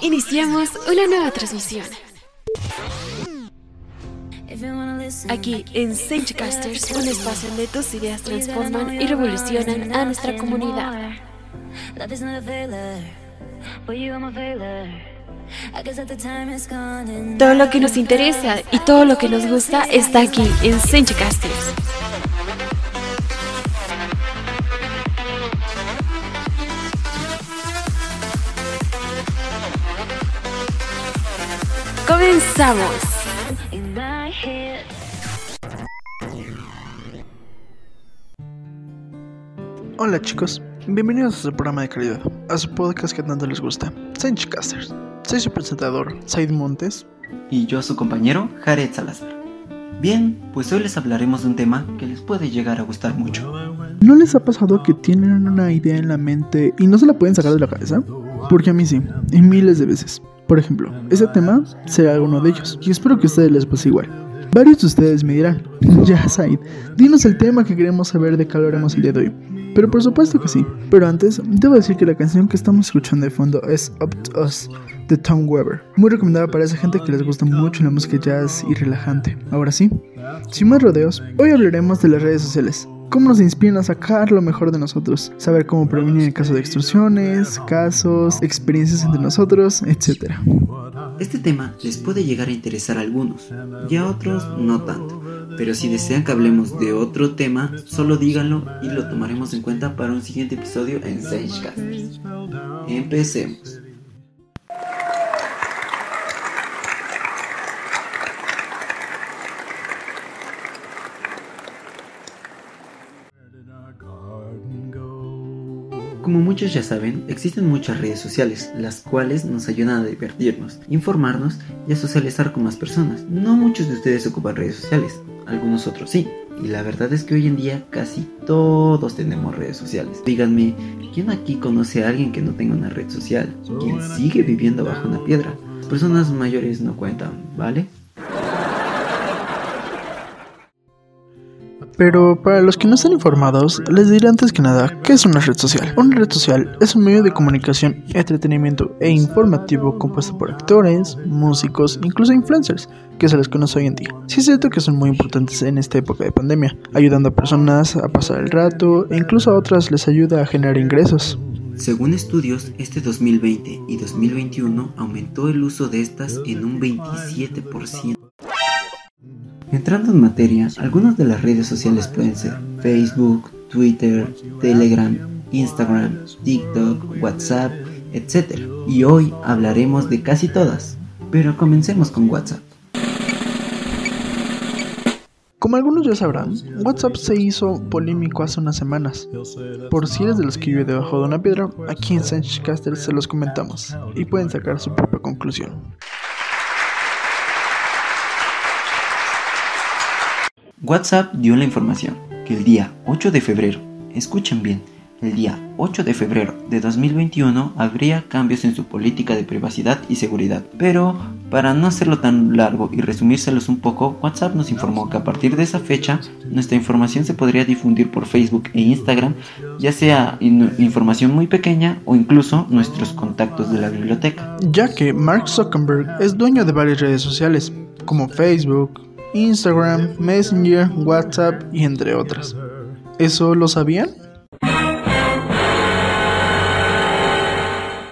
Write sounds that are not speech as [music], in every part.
Iniciamos una nueva transmisión. Aquí en Casters, un espacio donde tus ideas transforman y revolucionan a nuestra comunidad. Todo lo que nos interesa y todo lo que nos gusta está aquí en Casters. Comenzamos. Hola chicos, bienvenidos a su programa de calidad, a su podcast que tanto les gusta, Casters. Soy su presentador, Said Montes. Y yo su compañero, Jared Salazar. Bien, pues hoy les hablaremos de un tema que les puede llegar a gustar mucho. ¿No les ha pasado que tienen una idea en la mente y no se la pueden sacar de la cabeza? Porque a mí sí, y miles de veces. Por ejemplo, ese tema será alguno de ellos, y espero que a ustedes les pase igual. Varios de ustedes me dirán, [laughs] ya Said, dinos el tema que queremos saber de qué hablaremos el día de hoy. Pero por supuesto que sí. Pero antes, debo decir que la canción que estamos escuchando de fondo es Up to Us de Tom Weber. Muy recomendada para esa gente que les gusta mucho la música jazz y relajante. Ahora sí, sin más rodeos, hoy hablaremos de las redes sociales cómo nos inspiran a sacar lo mejor de nosotros, saber cómo prevenir en caso de extorsiones, casos, experiencias entre nosotros, etc. Este tema les puede llegar a interesar a algunos y a otros no tanto, pero si desean que hablemos de otro tema, solo díganlo y lo tomaremos en cuenta para un siguiente episodio en Sagecast. Empecemos. Como muchos ya saben, existen muchas redes sociales, las cuales nos ayudan a divertirnos, informarnos y a socializar con más personas. No muchos de ustedes ocupan redes sociales, algunos otros sí. Y la verdad es que hoy en día casi todos tenemos redes sociales. Díganme, ¿quién aquí conoce a alguien que no tenga una red social? ¿Quién sigue viviendo bajo una piedra? Personas mayores no cuentan, ¿vale? Pero para los que no están informados, les diré antes que nada qué es una red social. Una red social es un medio de comunicación, entretenimiento e informativo compuesto por actores, músicos, incluso influencers, que se les conoce hoy en día. Sí es cierto que son muy importantes en esta época de pandemia, ayudando a personas a pasar el rato e incluso a otras les ayuda a generar ingresos. Según estudios, este 2020 y 2021 aumentó el uso de estas en un 27%. Entrando en materia, algunas de las redes sociales pueden ser Facebook, Twitter, Telegram, Instagram, TikTok, WhatsApp, etc. Y hoy hablaremos de casi todas. Pero comencemos con WhatsApp. Como algunos ya sabrán, WhatsApp se hizo polémico hace unas semanas. Por si eres de los que vive debajo de una piedra, aquí en Caster se los comentamos y pueden sacar su propia conclusión. WhatsApp dio la información que el día 8 de febrero, escuchen bien, el día 8 de febrero de 2021 habría cambios en su política de privacidad y seguridad. Pero, para no hacerlo tan largo y resumírselos un poco, WhatsApp nos informó que a partir de esa fecha nuestra información se podría difundir por Facebook e Instagram, ya sea información muy pequeña o incluso nuestros contactos de la biblioteca. Ya que Mark Zuckerberg es dueño de varias redes sociales, como Facebook, Instagram, Messenger, WhatsApp y entre otras. ¿Eso lo sabían?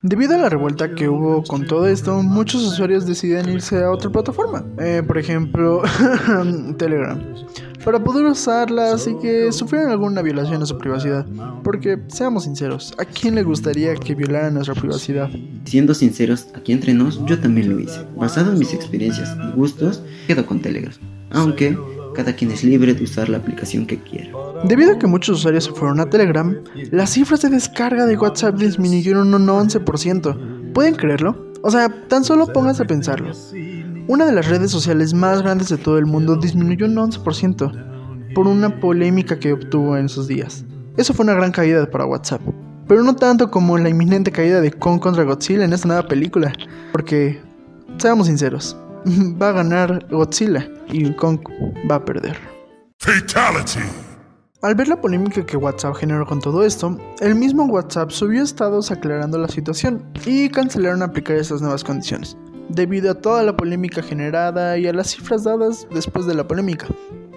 Debido a la revuelta que hubo con todo esto, muchos usuarios deciden irse a otra plataforma, eh, por ejemplo [laughs] Telegram, para poder usarla así que sufrieron alguna violación a su privacidad. Porque, seamos sinceros, ¿a quién le gustaría que violaran nuestra privacidad? Siendo sinceros, aquí entre nos, yo también lo hice. Basado en mis experiencias y gustos, quedo con Telegram. Aunque cada quien es libre de usar la aplicación que quiera. Debido a que muchos usuarios se fueron a Telegram, las cifras de descarga de WhatsApp disminuyeron un 11%. ¿Pueden creerlo? O sea, tan solo pónganse a pensarlo. Una de las redes sociales más grandes de todo el mundo disminuyó un 11% por una polémica que obtuvo en esos días. Eso fue una gran caída para WhatsApp, pero no tanto como la inminente caída de Kong contra Godzilla en esta nueva película, porque, seamos sinceros, [laughs] va a ganar Godzilla y Kong va a perder. Fatality. Al ver la polémica que WhatsApp generó con todo esto, el mismo WhatsApp subió estados aclarando la situación y cancelaron aplicar estas nuevas condiciones, debido a toda la polémica generada y a las cifras dadas después de la polémica.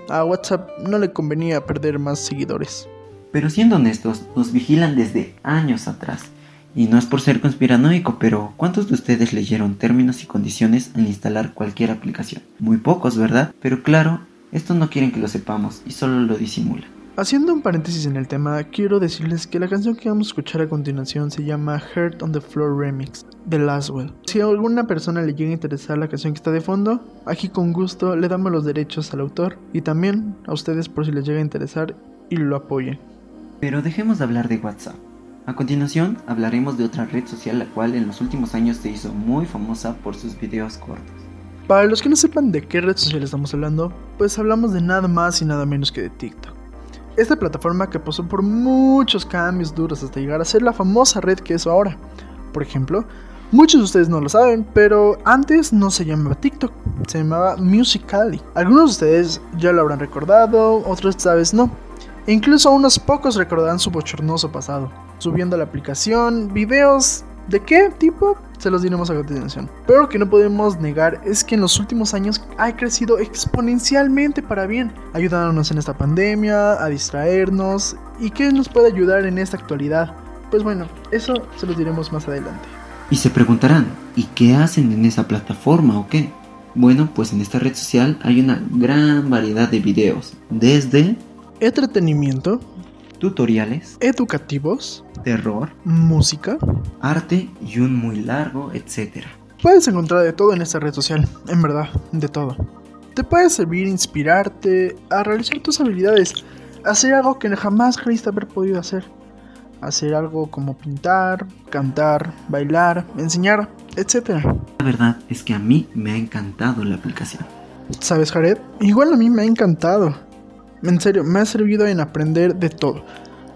A WhatsApp no le convenía perder más seguidores. Pero siendo honestos, nos vigilan desde años atrás. Y no es por ser conspiranoico, pero ¿cuántos de ustedes leyeron términos y condiciones al instalar cualquier aplicación? Muy pocos, ¿verdad? Pero claro, esto no quieren que lo sepamos y solo lo disimulan. Haciendo un paréntesis en el tema, quiero decirles que la canción que vamos a escuchar a continuación se llama Heart on the Floor Remix de Laswell. Si a alguna persona le llega a interesar la canción que está de fondo, aquí con gusto le damos los derechos al autor y también a ustedes por si les llega a interesar y lo apoyen. Pero dejemos de hablar de WhatsApp. A continuación hablaremos de otra red social la cual en los últimos años se hizo muy famosa por sus videos cortos. Para los que no sepan de qué red social estamos hablando, pues hablamos de nada más y nada menos que de TikTok. Esta plataforma que pasó por muchos cambios duros hasta llegar a ser la famosa red que es ahora. Por ejemplo, muchos de ustedes no lo saben, pero antes no se llamaba TikTok, se llamaba Musical.ly. Algunos de ustedes ya lo habrán recordado, otros esta vez no. E incluso unos pocos recordarán su bochornoso pasado, subiendo a la aplicación videos ¿De qué tipo? Se los diremos a continuación. Pero lo que no podemos negar es que en los últimos años ha crecido exponencialmente para bien, ayudándonos en esta pandemia, a distraernos y qué nos puede ayudar en esta actualidad. Pues bueno, eso se los diremos más adelante. Y se preguntarán, ¿y qué hacen en esa plataforma o qué? Bueno, pues en esta red social hay una gran variedad de videos, desde entretenimiento, tutoriales, educativos, terror, música, arte y un muy largo, etcétera. Puedes encontrar de todo en esta red social, en verdad, de todo. Te puede servir inspirarte a realizar tus habilidades, hacer algo que jamás creíste haber podido hacer. Hacer algo como pintar, cantar, bailar, enseñar, etc. La verdad es que a mí me ha encantado la aplicación. ¿Sabes, Jared? Igual a mí me ha encantado. En serio, me ha servido en aprender de todo.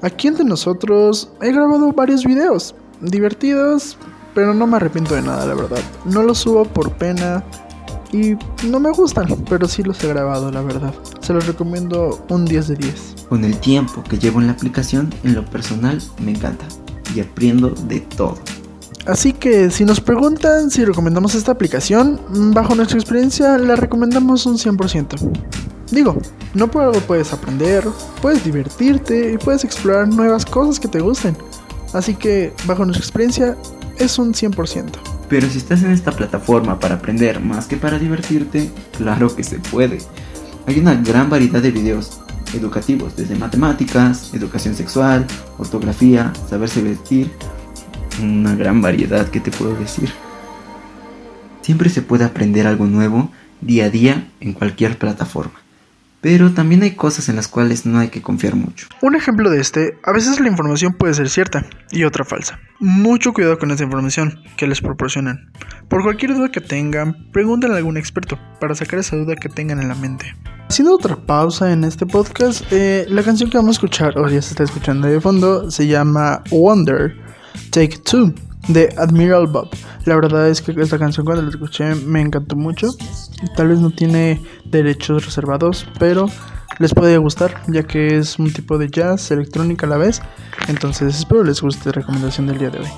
Aquí entre nosotros he grabado varios videos divertidos, pero no me arrepiento de nada, la verdad. No los subo por pena y no me gustan, pero sí los he grabado, la verdad. Se los recomiendo un 10 de 10. Con el tiempo que llevo en la aplicación, en lo personal me encanta y aprendo de todo. Así que si nos preguntan si recomendamos esta aplicación, bajo nuestra experiencia la recomendamos un 100%. Digo, no por algo puedes aprender, puedes divertirte y puedes explorar nuevas cosas que te gusten. Así que, bajo nuestra experiencia, es un 100%. Pero si estás en esta plataforma para aprender más que para divertirte, claro que se puede. Hay una gran variedad de videos educativos, desde matemáticas, educación sexual, ortografía, saberse vestir, una gran variedad que te puedo decir. Siempre se puede aprender algo nuevo día a día en cualquier plataforma. Pero también hay cosas en las cuales no hay que confiar mucho. Un ejemplo de este, a veces la información puede ser cierta y otra falsa. Mucho cuidado con esta información que les proporcionan. Por cualquier duda que tengan, pregúntenle a algún experto para sacar esa duda que tengan en la mente. Haciendo otra pausa en este podcast, eh, la canción que vamos a escuchar, o ya se está escuchando de fondo, se llama Wonder Take Two de Admiral Bob. La verdad es que esta canción cuando la escuché me encantó mucho. Tal vez no tiene derechos reservados, pero les puede gustar ya que es un tipo de jazz electrónica a la vez. Entonces espero les guste la recomendación del día de hoy.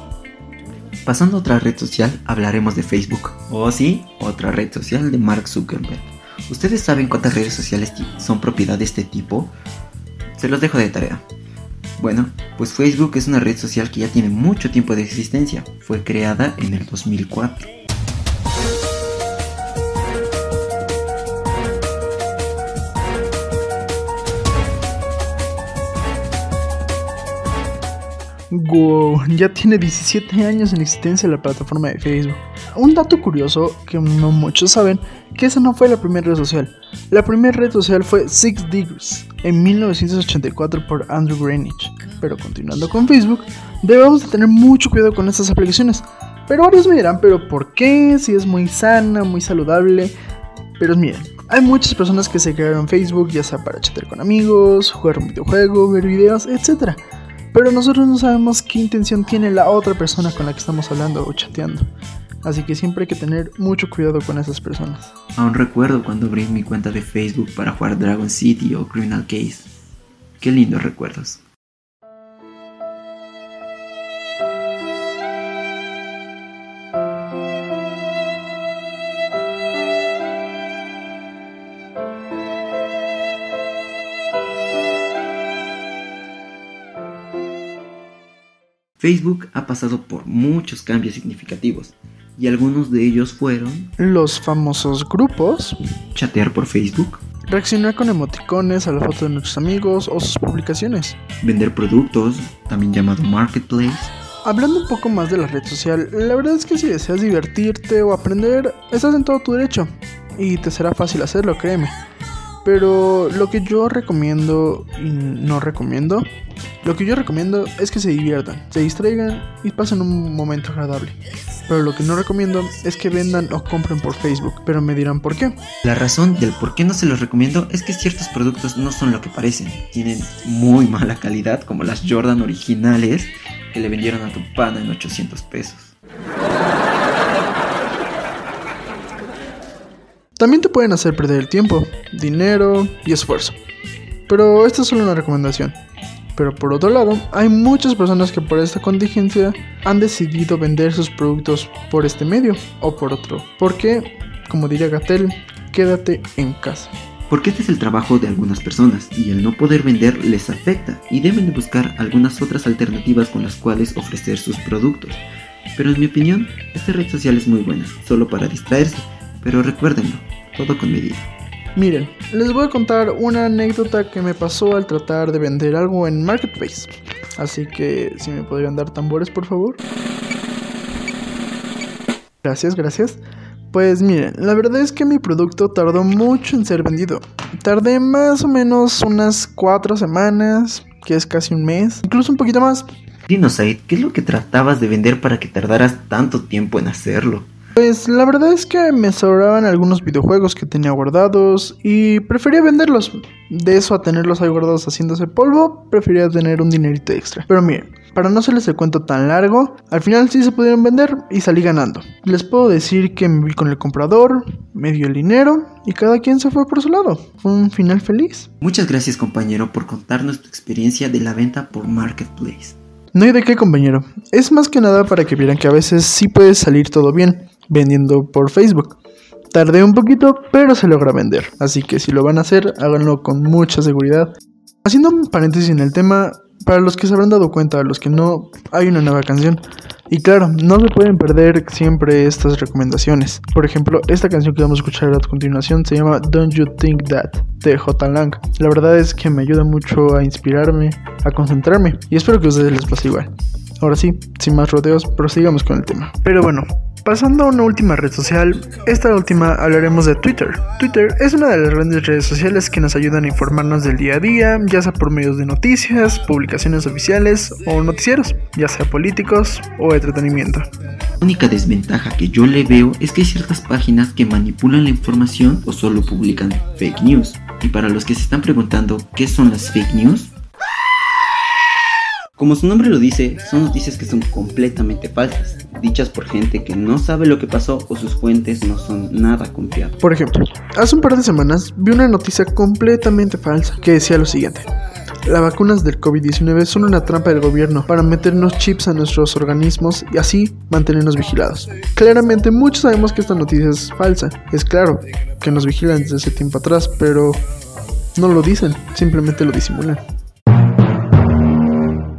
Pasando a otra red social, hablaremos de Facebook. O oh, sí, otra red social de Mark Zuckerberg. ¿Ustedes saben cuántas redes sociales son propiedad de este tipo? Se los dejo de tarea. Bueno, pues Facebook es una red social que ya tiene mucho tiempo de existencia. Fue creada en el 2004. Wow, ya tiene 17 años en existencia la plataforma de Facebook. Un dato curioso que no muchos saben, que esa no fue la primera red social. La primera red social fue Six Degrees en 1984 por Andrew Greenwich. Pero continuando con Facebook, debemos de tener mucho cuidado con estas aplicaciones. Pero varios me dirán, pero ¿por qué? Si es muy sana, muy saludable. Pero miren, hay muchas personas que se crearon Facebook ya sea para chatear con amigos, jugar un videojuego, ver videos, etc. Pero nosotros no sabemos qué intención tiene la otra persona con la que estamos hablando o chateando. Así que siempre hay que tener mucho cuidado con esas personas. Aún recuerdo cuando abrí mi cuenta de Facebook para jugar Dragon City o Criminal Case. Qué lindos recuerdos. Facebook ha pasado por muchos cambios significativos y algunos de ellos fueron Los famosos grupos, chatear por Facebook, reaccionar con emoticones a la foto de nuestros amigos o sus publicaciones. vender productos, también llamado marketplace, Hablando un poco más de la red social, la verdad es que si deseas divertirte o aprender, estás en todo tu derecho. Y te será fácil hacerlo, créeme. Pero lo que yo recomiendo y no recomiendo, lo que yo recomiendo es que se diviertan, se distraigan y pasen un momento agradable. Pero lo que no recomiendo es que vendan o compren por Facebook, pero me dirán por qué. La razón del por qué no se los recomiendo es que ciertos productos no son lo que parecen. Tienen muy mala calidad, como las Jordan originales que le vendieron a tu pana en 800 pesos. También te pueden hacer perder el tiempo, dinero y esfuerzo. Pero esta es solo una recomendación. Pero por otro lado, hay muchas personas que por esta contingencia han decidido vender sus productos por este medio o por otro. Porque, como diría Gatel, quédate en casa. Porque este es el trabajo de algunas personas y el no poder vender les afecta y deben de buscar algunas otras alternativas con las cuales ofrecer sus productos. Pero en mi opinión, esta red social es muy buena, solo para distraerse, pero recuérdenlo, todo con medida. Miren, les voy a contar una anécdota que me pasó al tratar de vender algo en Marketplace. Así que si me podrían dar tambores, por favor. Gracias, gracias. Pues miren, la verdad es que mi producto tardó mucho en ser vendido. Tardé más o menos unas cuatro semanas, que es casi un mes, incluso un poquito más. Dinos, ¿qué es lo que tratabas de vender para que tardaras tanto tiempo en hacerlo? Pues la verdad es que me sobraban algunos videojuegos que tenía guardados y prefería venderlos. De eso a tenerlos ahí guardados haciéndose polvo, prefería tener un dinerito extra. Pero miren, para no hacerles el cuento tan largo, al final sí se pudieron vender y salí ganando. Les puedo decir que me vi con el comprador, me dio el dinero y cada quien se fue por su lado. Fue un final feliz. Muchas gracias compañero por contarnos tu experiencia de la venta por Marketplace. No hay de qué compañero, es más que nada para que vieran que a veces sí puede salir todo bien vendiendo por Facebook. Tardé un poquito, pero se logra vender. Así que si lo van a hacer, háganlo con mucha seguridad. Haciendo un paréntesis en el tema, para los que se habrán dado cuenta, los que no, hay una nueva canción. Y claro, no se pueden perder siempre estas recomendaciones. Por ejemplo, esta canción que vamos a escuchar a continuación se llama Don't You Think That de J. Lang. La verdad es que me ayuda mucho a inspirarme, a concentrarme. Y espero que a ustedes les pase igual. Ahora sí, sin más rodeos, prosigamos con el tema. Pero bueno, Pasando a una última red social, esta última hablaremos de Twitter. Twitter es una de las grandes redes sociales que nos ayudan a informarnos del día a día, ya sea por medios de noticias, publicaciones oficiales o noticieros, ya sea políticos o entretenimiento. La única desventaja que yo le veo es que hay ciertas páginas que manipulan la información o solo publican fake news. Y para los que se están preguntando qué son las fake news, como su nombre lo dice, son noticias que son completamente falsas, dichas por gente que no sabe lo que pasó o sus fuentes no son nada confiables. Por ejemplo, hace un par de semanas vi una noticia completamente falsa que decía lo siguiente. Las vacunas del COVID-19 son una trampa del gobierno para meternos chips a nuestros organismos y así mantenernos vigilados. Claramente muchos sabemos que esta noticia es falsa. Es claro que nos vigilan desde ese tiempo atrás, pero no lo dicen, simplemente lo disimulan.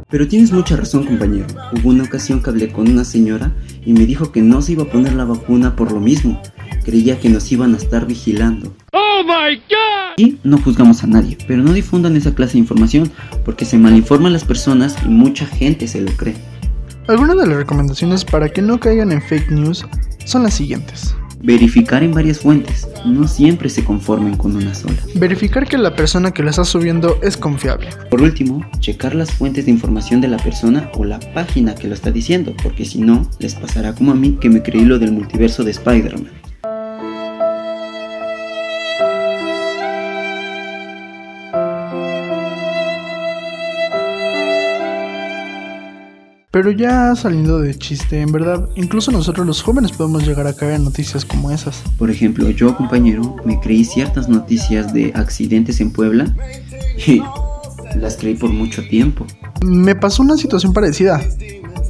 Pero tienes mucha razón, compañero. Hubo una ocasión que hablé con una señora y me dijo que no se iba a poner la vacuna por lo mismo. Creía que nos iban a estar vigilando. ¡Oh my god! Y no juzgamos a nadie, pero no difundan esa clase de información porque se malinforman las personas y mucha gente se lo cree. Algunas de las recomendaciones para que no caigan en fake news son las siguientes. Verificar en varias fuentes, no siempre se conformen con una sola. Verificar que la persona que la está subiendo es confiable. Por último, checar las fuentes de información de la persona o la página que lo está diciendo, porque si no, les pasará como a mí que me creí lo del multiverso de Spider-Man. Pero ya saliendo de chiste, en verdad, incluso nosotros los jóvenes podemos llegar a caer en noticias como esas. Por ejemplo, yo, compañero, me creí ciertas noticias de accidentes en Puebla y las creí por mucho tiempo. Me pasó una situación parecida,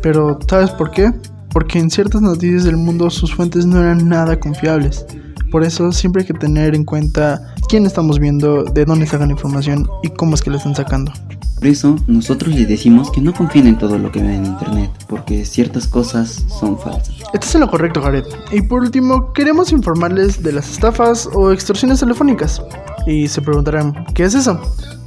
pero ¿sabes por qué? Porque en ciertas noticias del mundo sus fuentes no eran nada confiables. Por eso siempre hay que tener en cuenta quién estamos viendo, de dónde sacan información y cómo es que la están sacando. Por eso nosotros les decimos que no confíen en todo lo que ven en internet, porque ciertas cosas son falsas. Estás en lo correcto, Jared. Y por último, queremos informarles de las estafas o extorsiones telefónicas. Y se preguntarán, ¿qué es eso?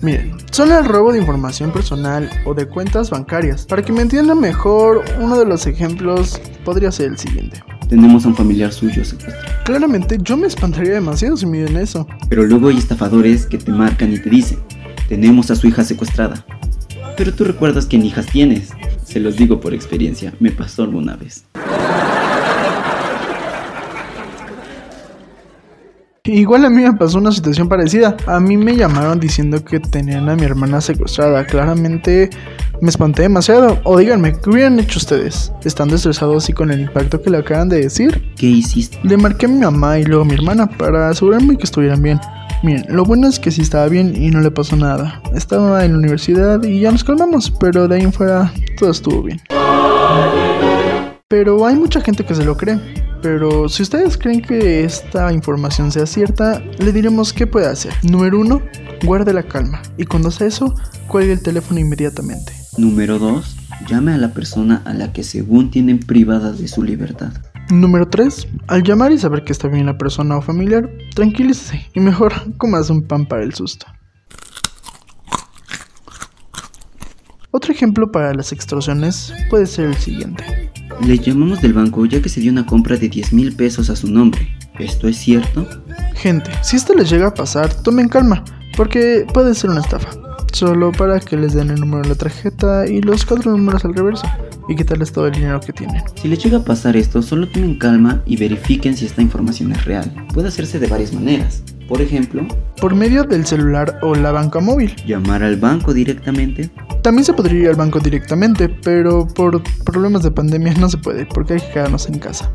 Miren, son el robo de información personal o de cuentas bancarias. Para que me entiendan mejor, uno de los ejemplos podría ser el siguiente. Tenemos a un familiar suyo secuestrado. Claramente, yo me espantaría demasiado si me dieran eso. Pero luego hay estafadores que te marcan y te dicen, tenemos a su hija secuestrada. Pero tú recuerdas que hijas tienes. Se los digo por experiencia, me pasó alguna vez. Igual a mí me pasó una situación parecida. A mí me llamaron diciendo que tenían a mi hermana secuestrada. Claramente me espanté demasiado. O díganme, ¿qué hubieran hecho ustedes? Estando estresados y con el impacto que le acaban de decir. ¿Qué hiciste? Le marqué a mi mamá y luego a mi hermana para asegurarme que estuvieran bien. Miren, lo bueno es que sí estaba bien y no le pasó nada. Estaba en la universidad y ya nos calmamos, pero de ahí en fuera todo estuvo bien. Pero hay mucha gente que se lo cree. Pero si ustedes creen que esta información sea cierta, le diremos qué puede hacer. Número 1. Guarde la calma. Y cuando hace eso, cuelgue el teléfono inmediatamente. Número 2. Llame a la persona a la que según tienen privada de su libertad. Número 3. Al llamar y saber que está bien la persona o familiar, tranquilícese y mejor [laughs] comas un pan para el susto. Otro ejemplo para las extorsiones puede ser el siguiente. Le llamamos del banco ya que se dio una compra de 10 mil pesos a su nombre. ¿Esto es cierto? Gente, si esto les llega a pasar, tomen calma, porque puede ser una estafa. Solo para que les den el número de la tarjeta y los cuatro números al reverso y quitarles todo el dinero que tienen. Si les llega a pasar esto, solo tomen calma y verifiquen si esta información es real. Puede hacerse de varias maneras. Por ejemplo, por medio del celular o la banca móvil. Llamar al banco directamente. También se podría ir al banco directamente, pero por problemas de pandemia [laughs] no se puede porque hay que quedarnos en casa.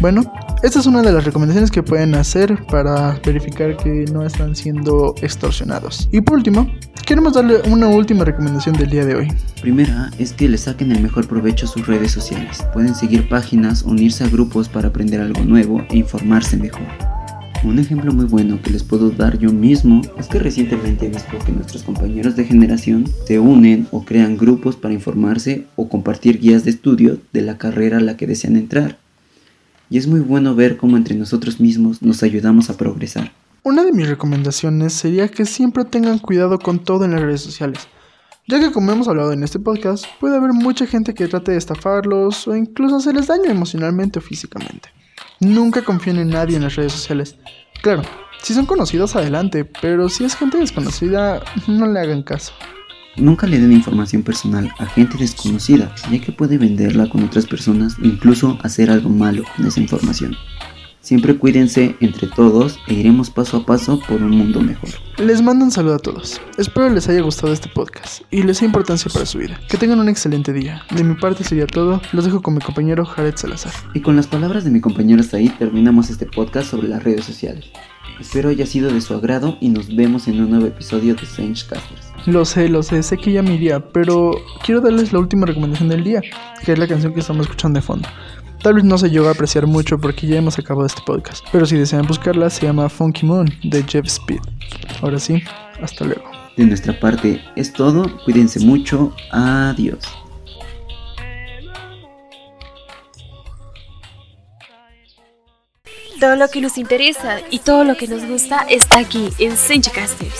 Bueno, esta es una de las recomendaciones que pueden hacer para verificar que no están siendo extorsionados. Y por último, queremos darle una última recomendación del día de hoy. Primera es que le saquen el mejor provecho a sus redes sociales. Pueden seguir páginas, unirse a grupos para aprender algo nuevo e informarse mejor. Un ejemplo muy bueno que les puedo dar yo mismo es que recientemente he visto que nuestros compañeros de generación se unen o crean grupos para informarse o compartir guías de estudio de la carrera a la que desean entrar. Y es muy bueno ver cómo entre nosotros mismos nos ayudamos a progresar. Una de mis recomendaciones sería que siempre tengan cuidado con todo en las redes sociales, ya que como hemos hablado en este podcast, puede haber mucha gente que trate de estafarlos o incluso hacerles daño emocionalmente o físicamente. Nunca confíen en nadie en las redes sociales. Claro, si son conocidos adelante, pero si es gente desconocida, no le hagan caso. Nunca le den información personal a gente desconocida, ya que puede venderla con otras personas o incluso hacer algo malo con esa información. Siempre cuídense entre todos e iremos paso a paso por un mundo mejor. Les mando un saludo a todos. Espero les haya gustado este podcast y les sea importancia para su vida. Que tengan un excelente día. De mi parte sería todo. Los dejo con mi compañero Jared Salazar. Y con las palabras de mi compañero ahí terminamos este podcast sobre las redes sociales. Espero haya sido de su agrado y nos vemos en un nuevo episodio de Strange Casters. Lo sé, lo sé, sé que ya me iría, pero quiero darles la última recomendación del día, que es la canción que estamos escuchando de fondo. Tal vez no se llegó a apreciar mucho porque ya hemos acabado este podcast, pero si desean buscarla se llama Funky Moon de Jeff Speed. Ahora sí, hasta luego. De nuestra parte es todo, cuídense mucho, adiós. Todo lo que nos interesa y todo lo que nos gusta está aquí en Senchcasters.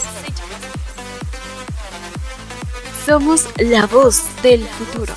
Somos la voz del futuro.